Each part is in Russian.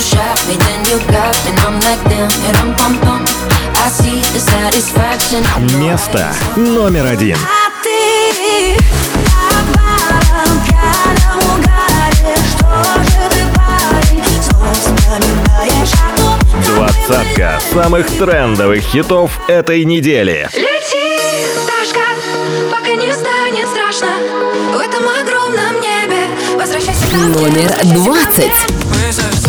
shot me, then you got me, I'm like damn, and I'm pump pump. I see the satisfaction. Место номер один. А Двадцатка самых трендовых хитов этой недели. Лети, Дашка, пока не станет страшно в этом огромном небе. Возвращайся. Номер двадцать.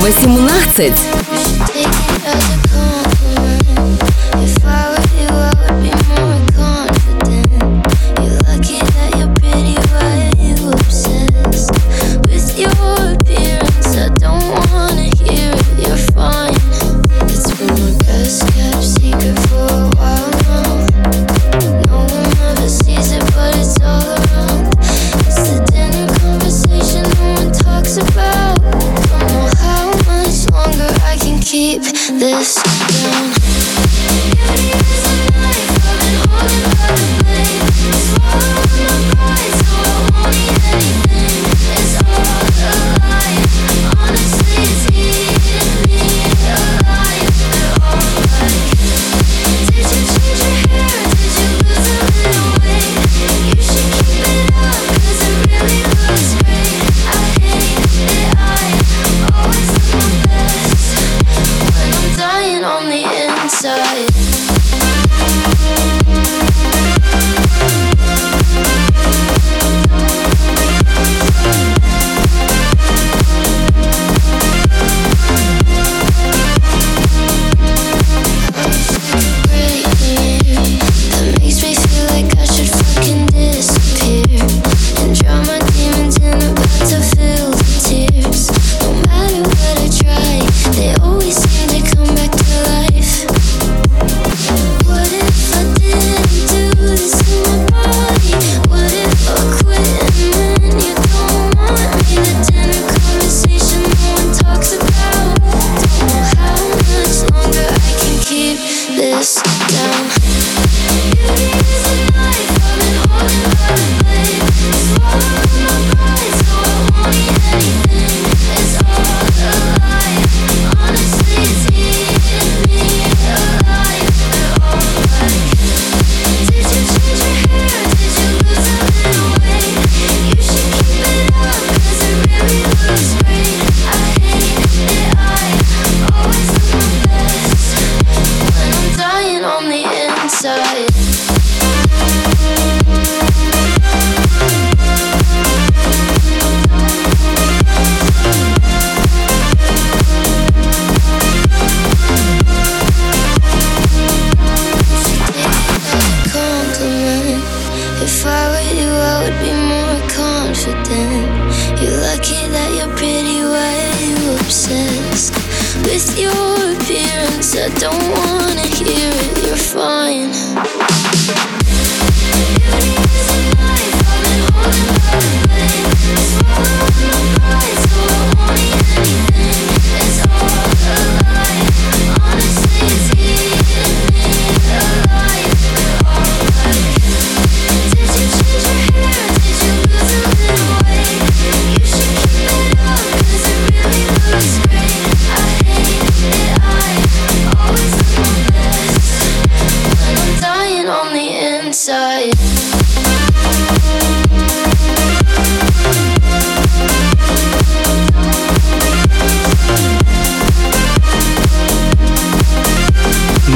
18.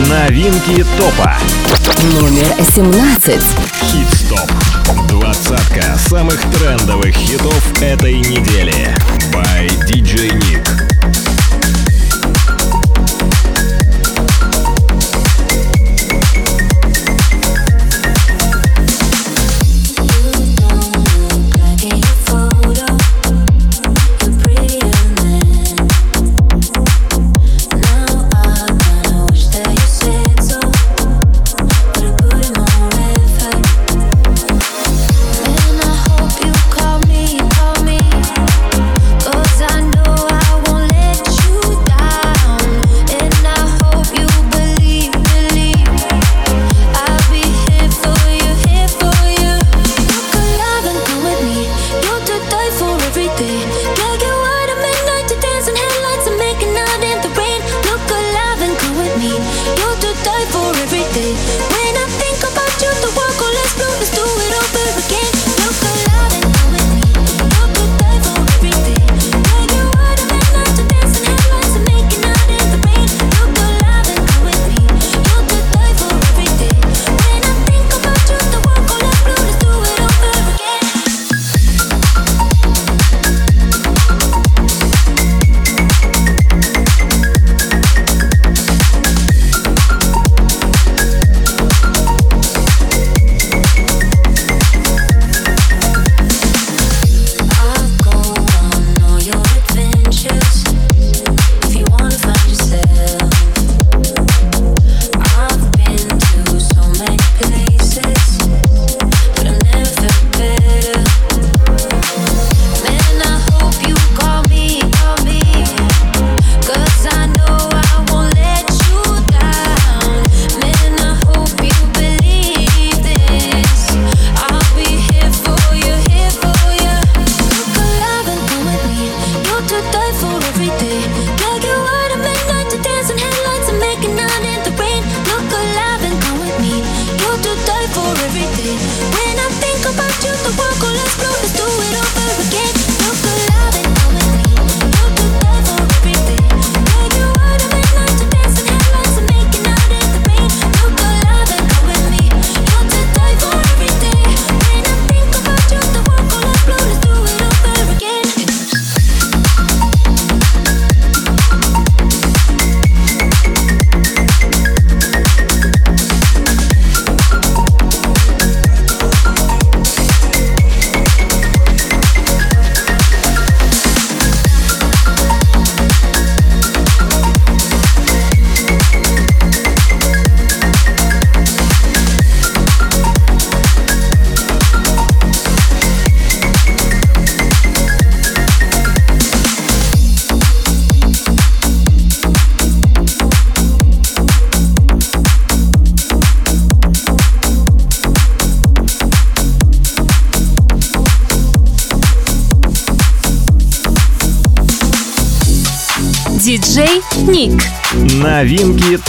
Новинки топа. Номер 17. Хит-стоп. Двадцатка самых трендовых хитов этой недели. By DJ Nick.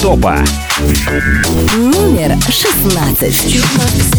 Топа. Номер 16.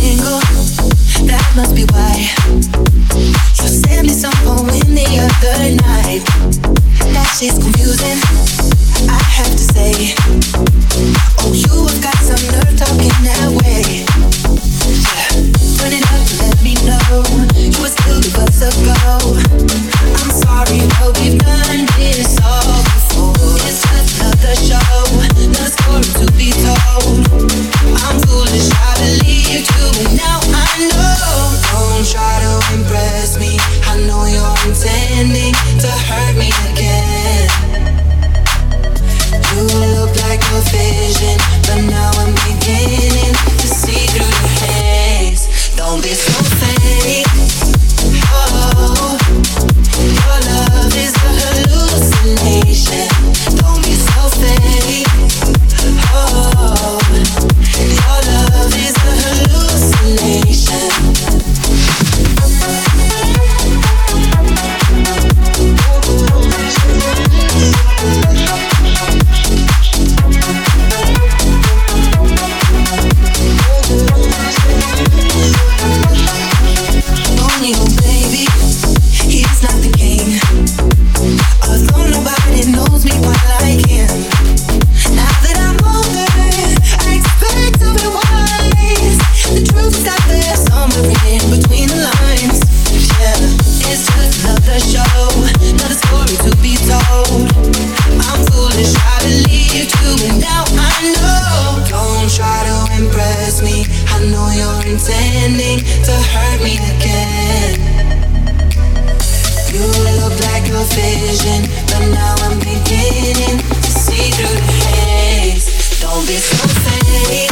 say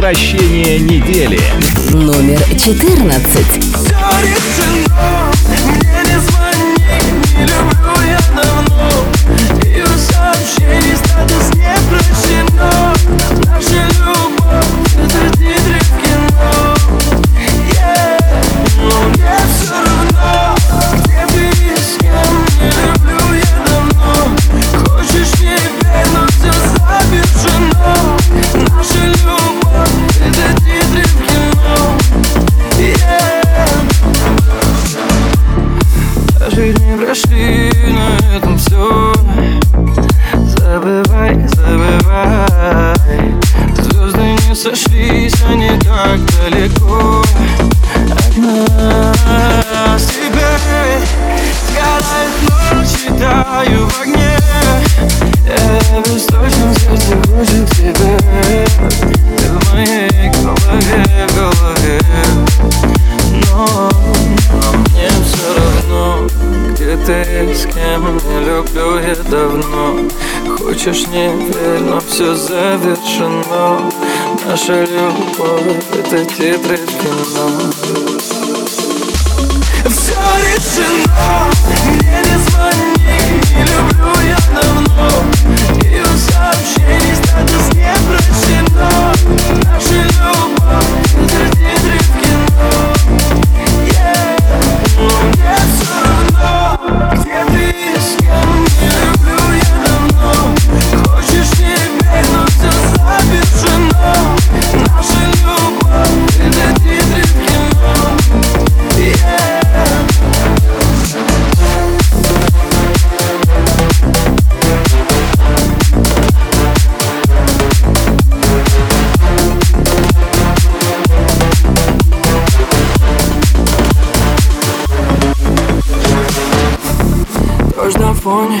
Возвращение недели. Номер 14. сошлись они так далеко. От нас Теперь горают ночи, таю в огне. Э, я без точно сердце кружит тебе. Ты в моей голове, в голове. Но, но мне все равно Где ты, с кем, не люблю я давно. Хочешь, не верь, но все завершено. Наша любовь — это титры кино Все решено, мне не звони Не люблю я давно. И у сообщений статус не прощено. Наши телефоне.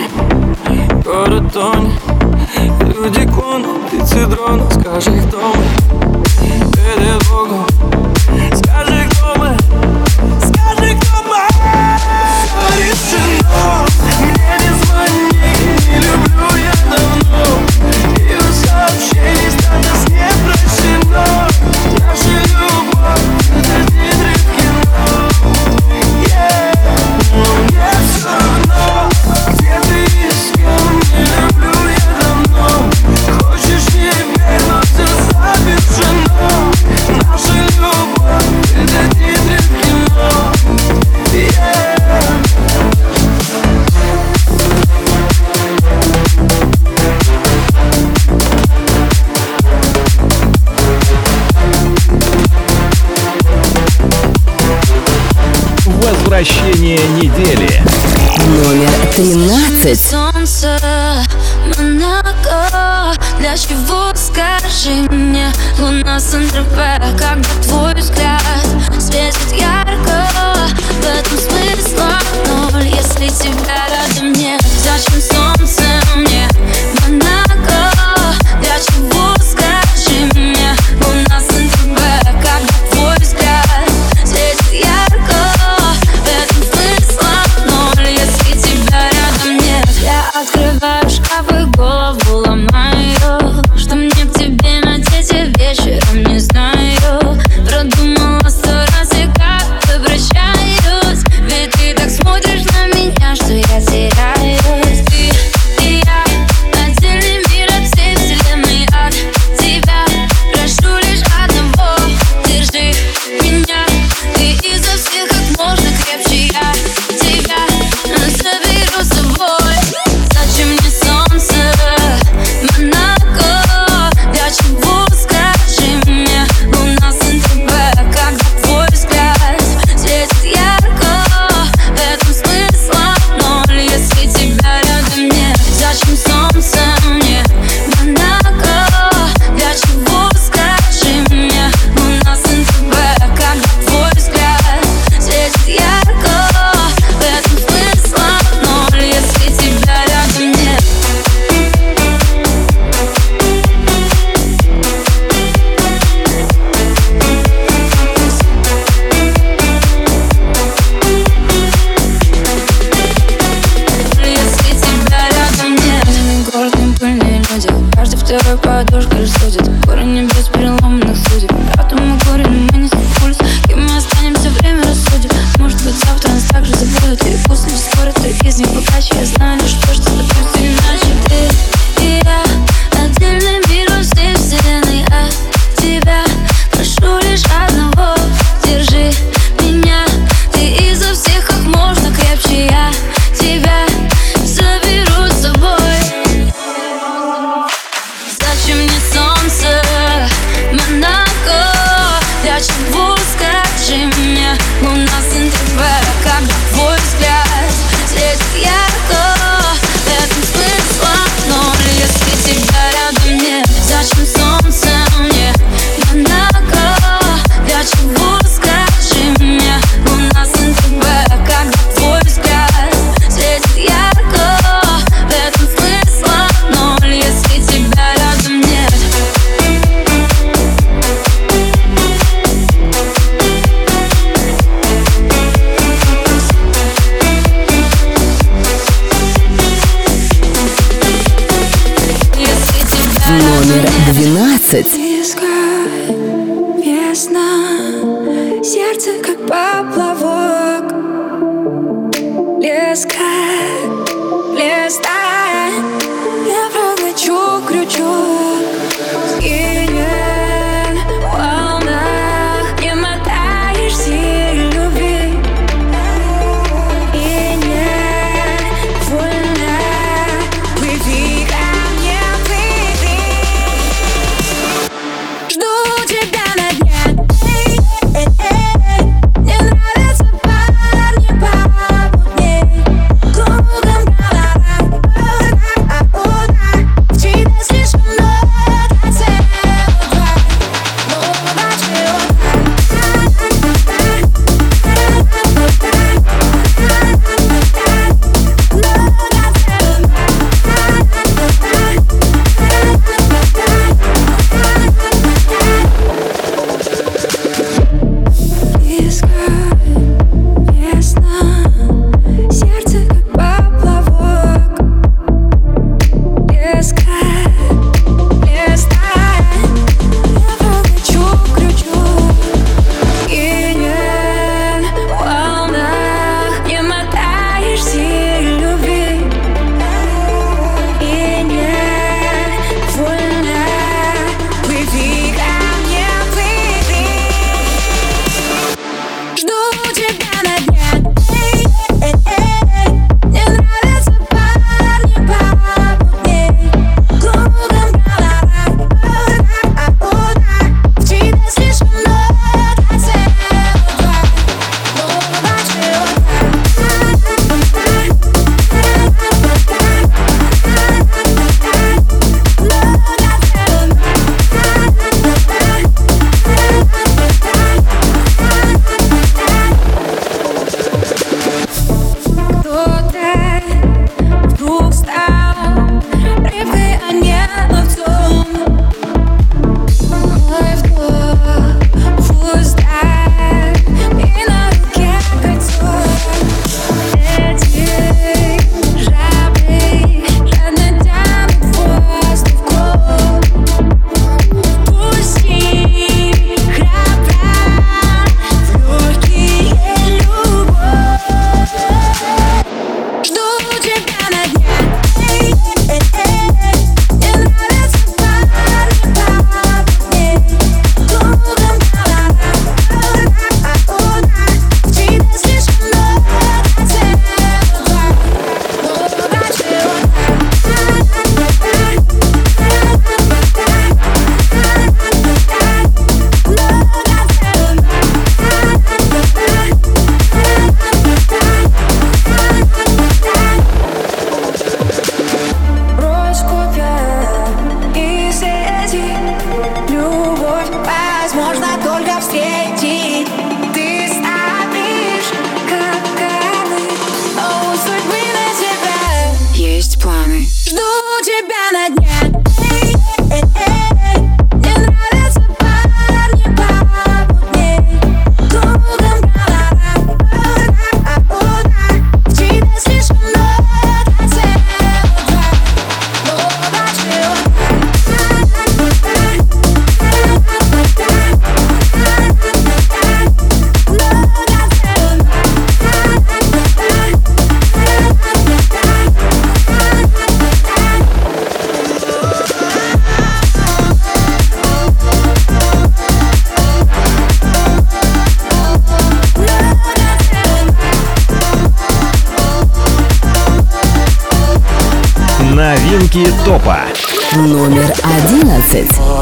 номер одиннадцать.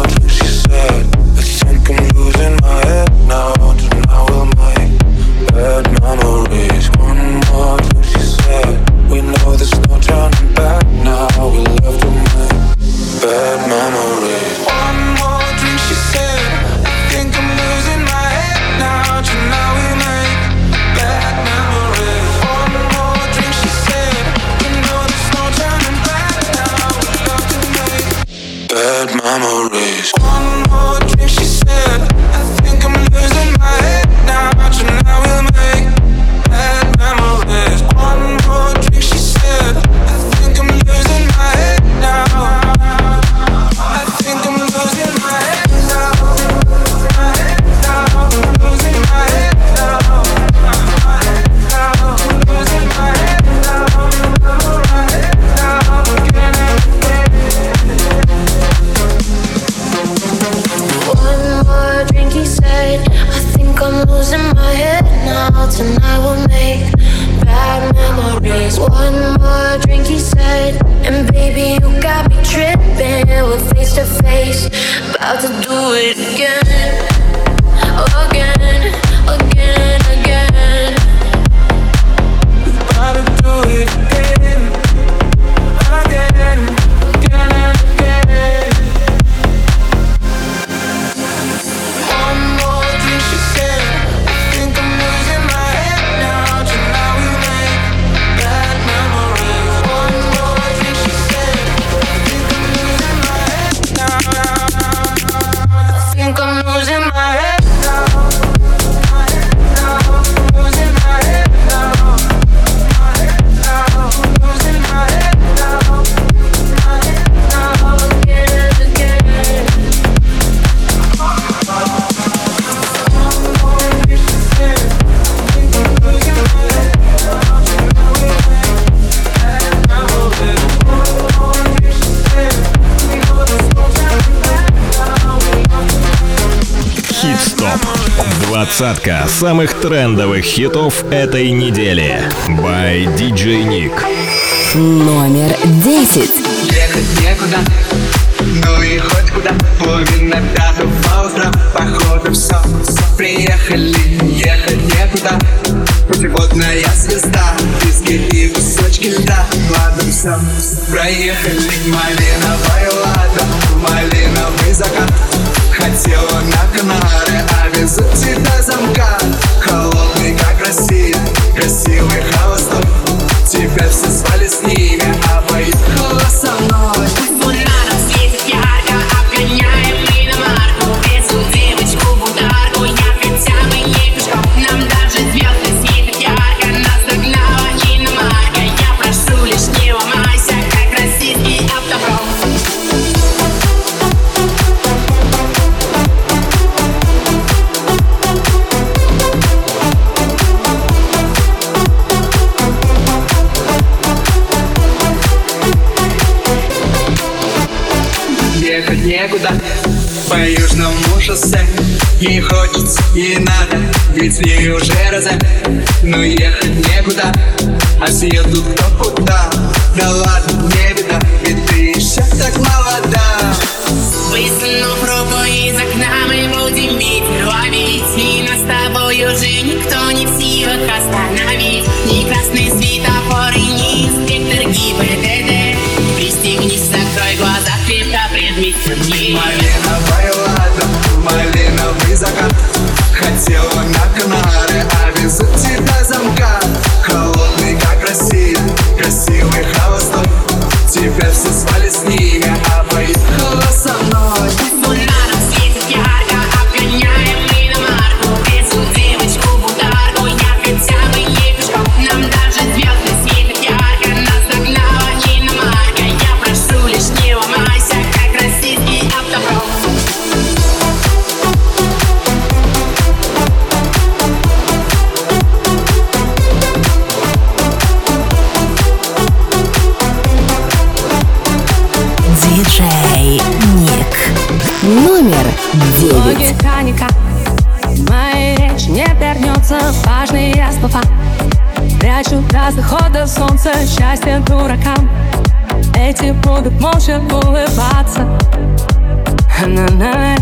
самых трендовых хитов этой недели. By DJ Nick. Номер 10. Ехать некуда, ну и хоть куда. По винограду по утрам, походу все, все приехали. Ехать некуда, путеводная звезда. Диски и кусочки льда, ладно все, все проехали. Малиновая лада, малиновый закат. Хотела на Канары, а везут тебя Ведь уже раза, но ну ехать некуда А съеду кто куда? Да ладно, Шейник. Номер девять. Моя речь не вернется. Важные слова. Прячу раз дохода солнца. Счастье дуракам. Эти будут молча улыбаться. На -на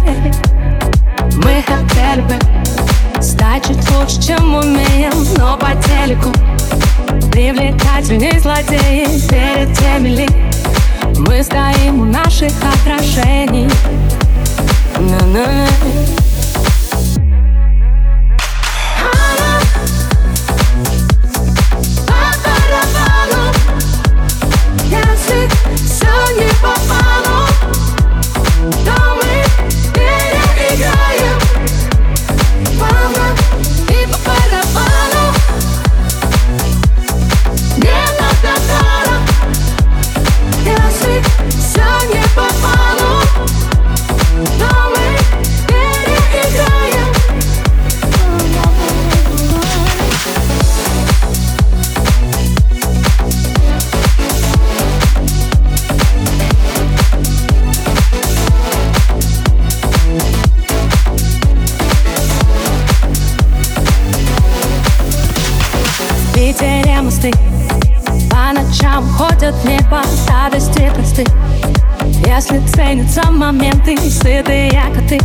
Мы хотели бы стать чуть лучше, чем умеем, но по телеку привлекательней злодеи перед теми лиц мы стоим у наших отражений. На-на-на ценятся моменты Сытые коты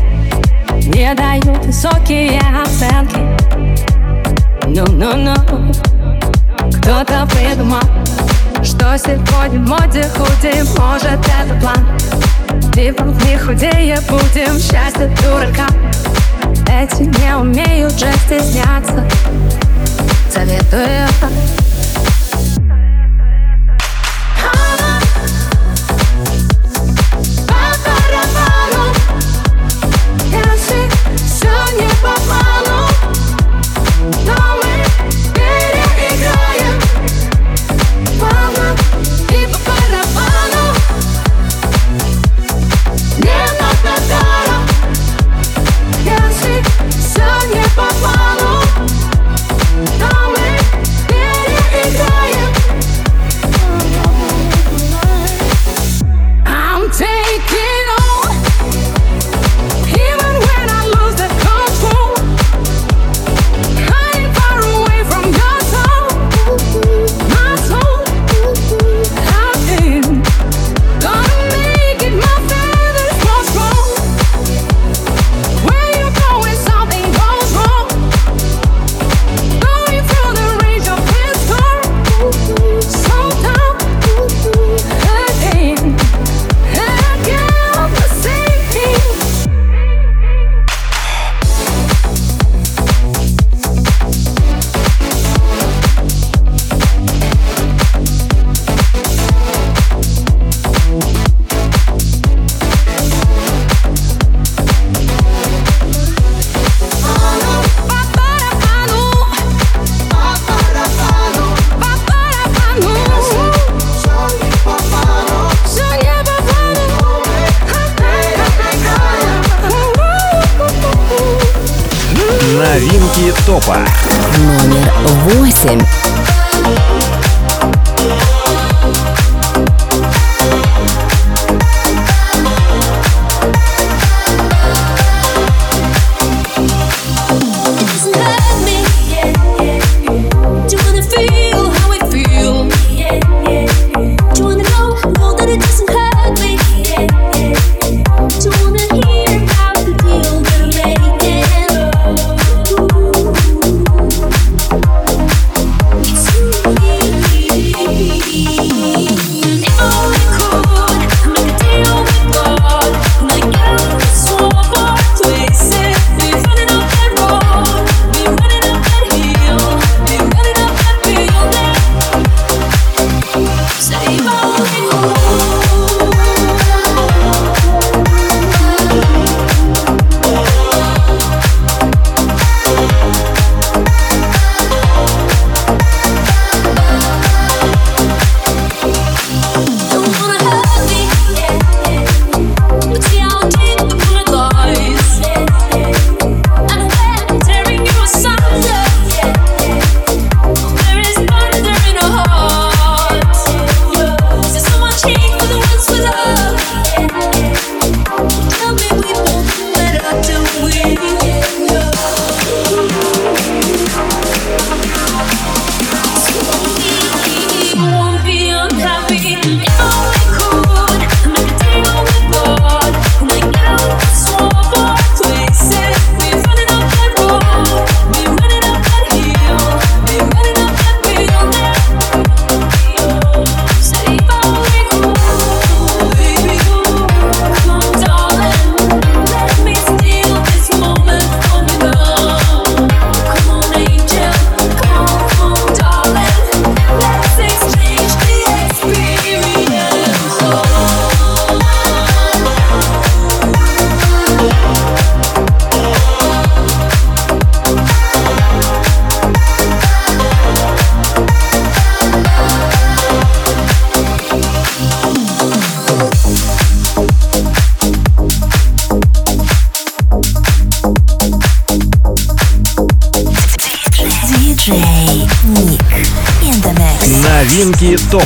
не дают высокие оценки. Ну-ну-ну. Кто-то придумал, что сегодня в моде худим Может это план? Типа не худее будем. Счастье дурака. Эти не умеют же стесняться. Советую Я все не попало. топа. Номер восемь.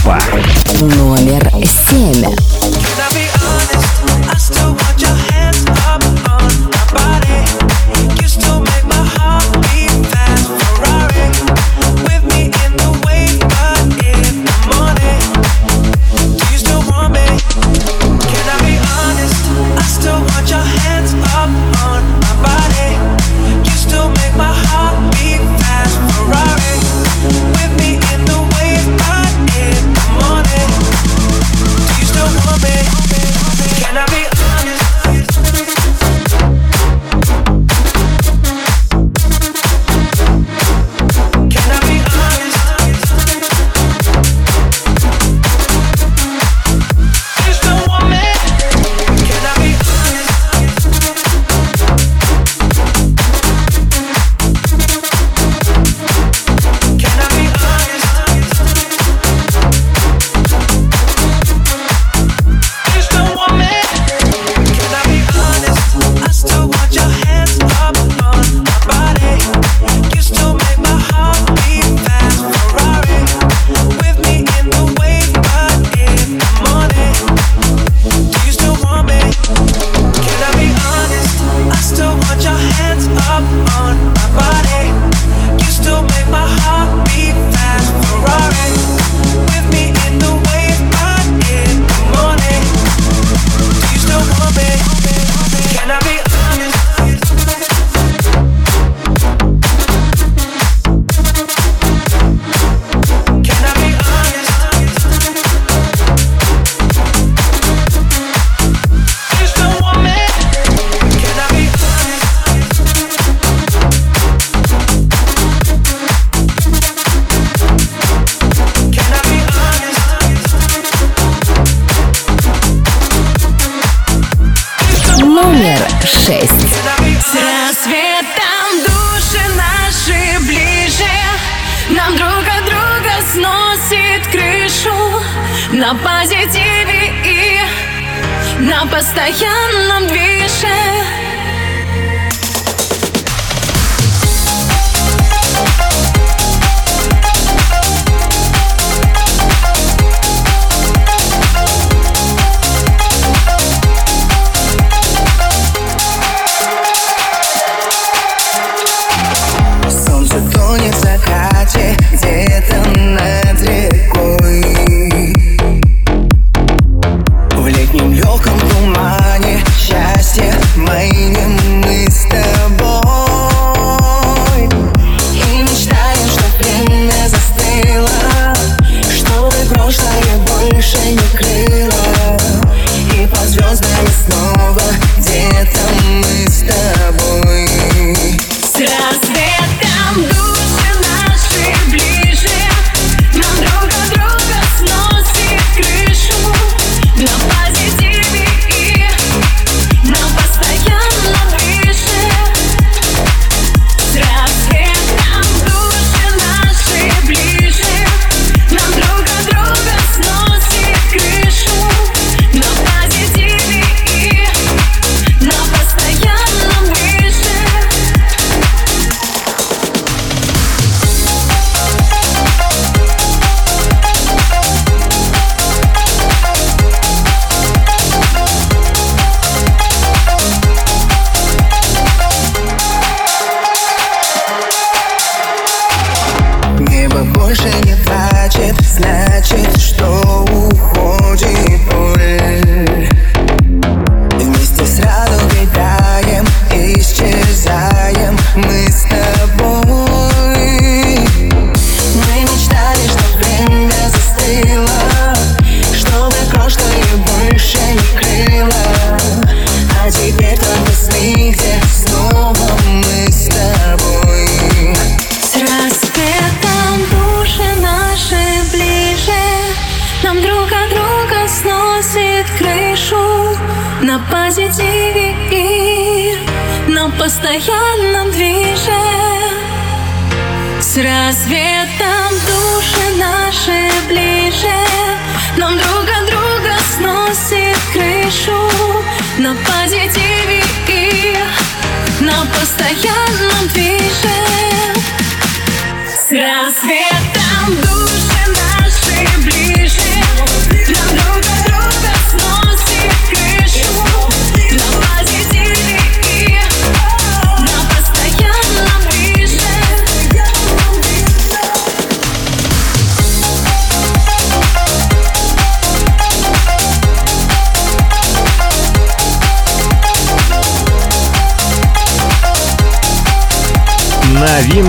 Новинки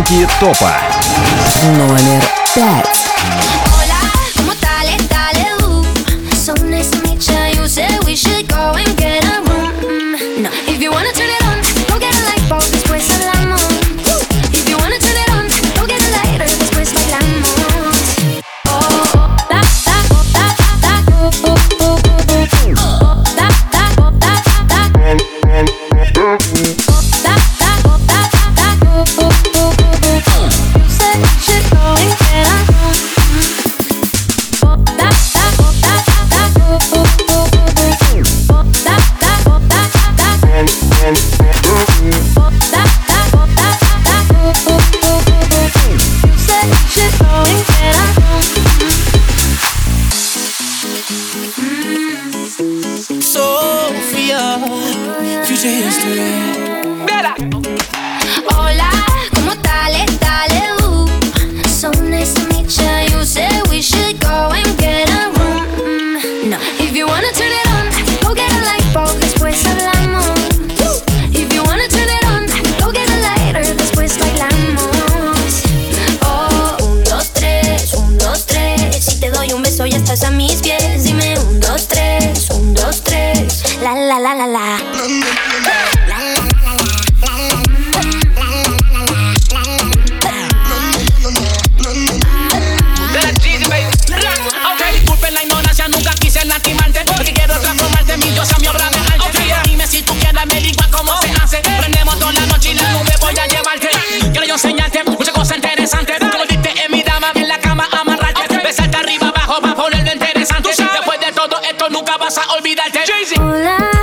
Новинки топа. Номер пять. be that Jay Z.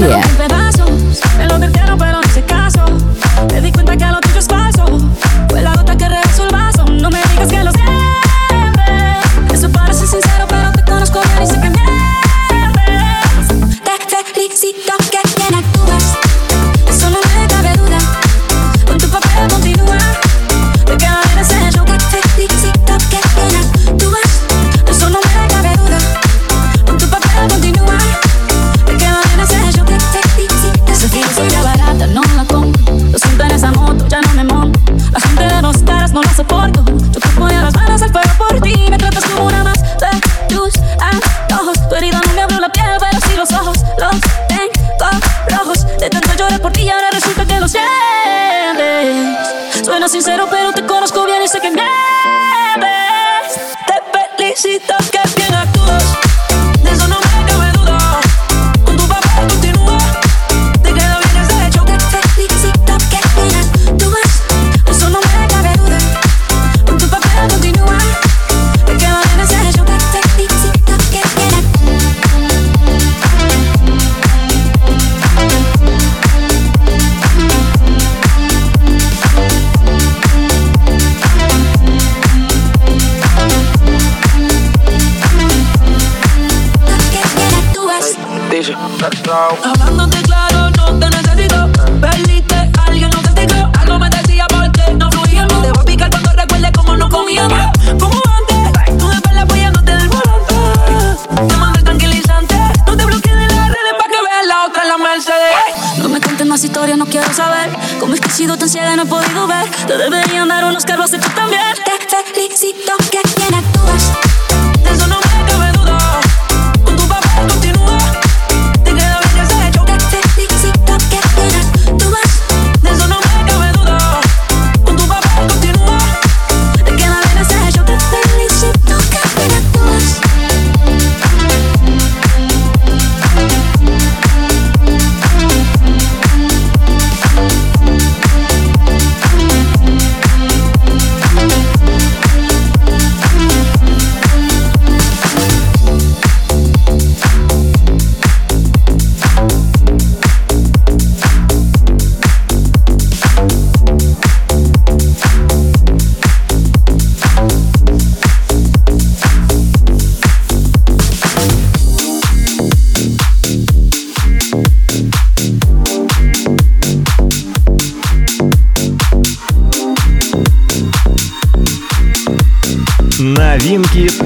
Yeah. Новинки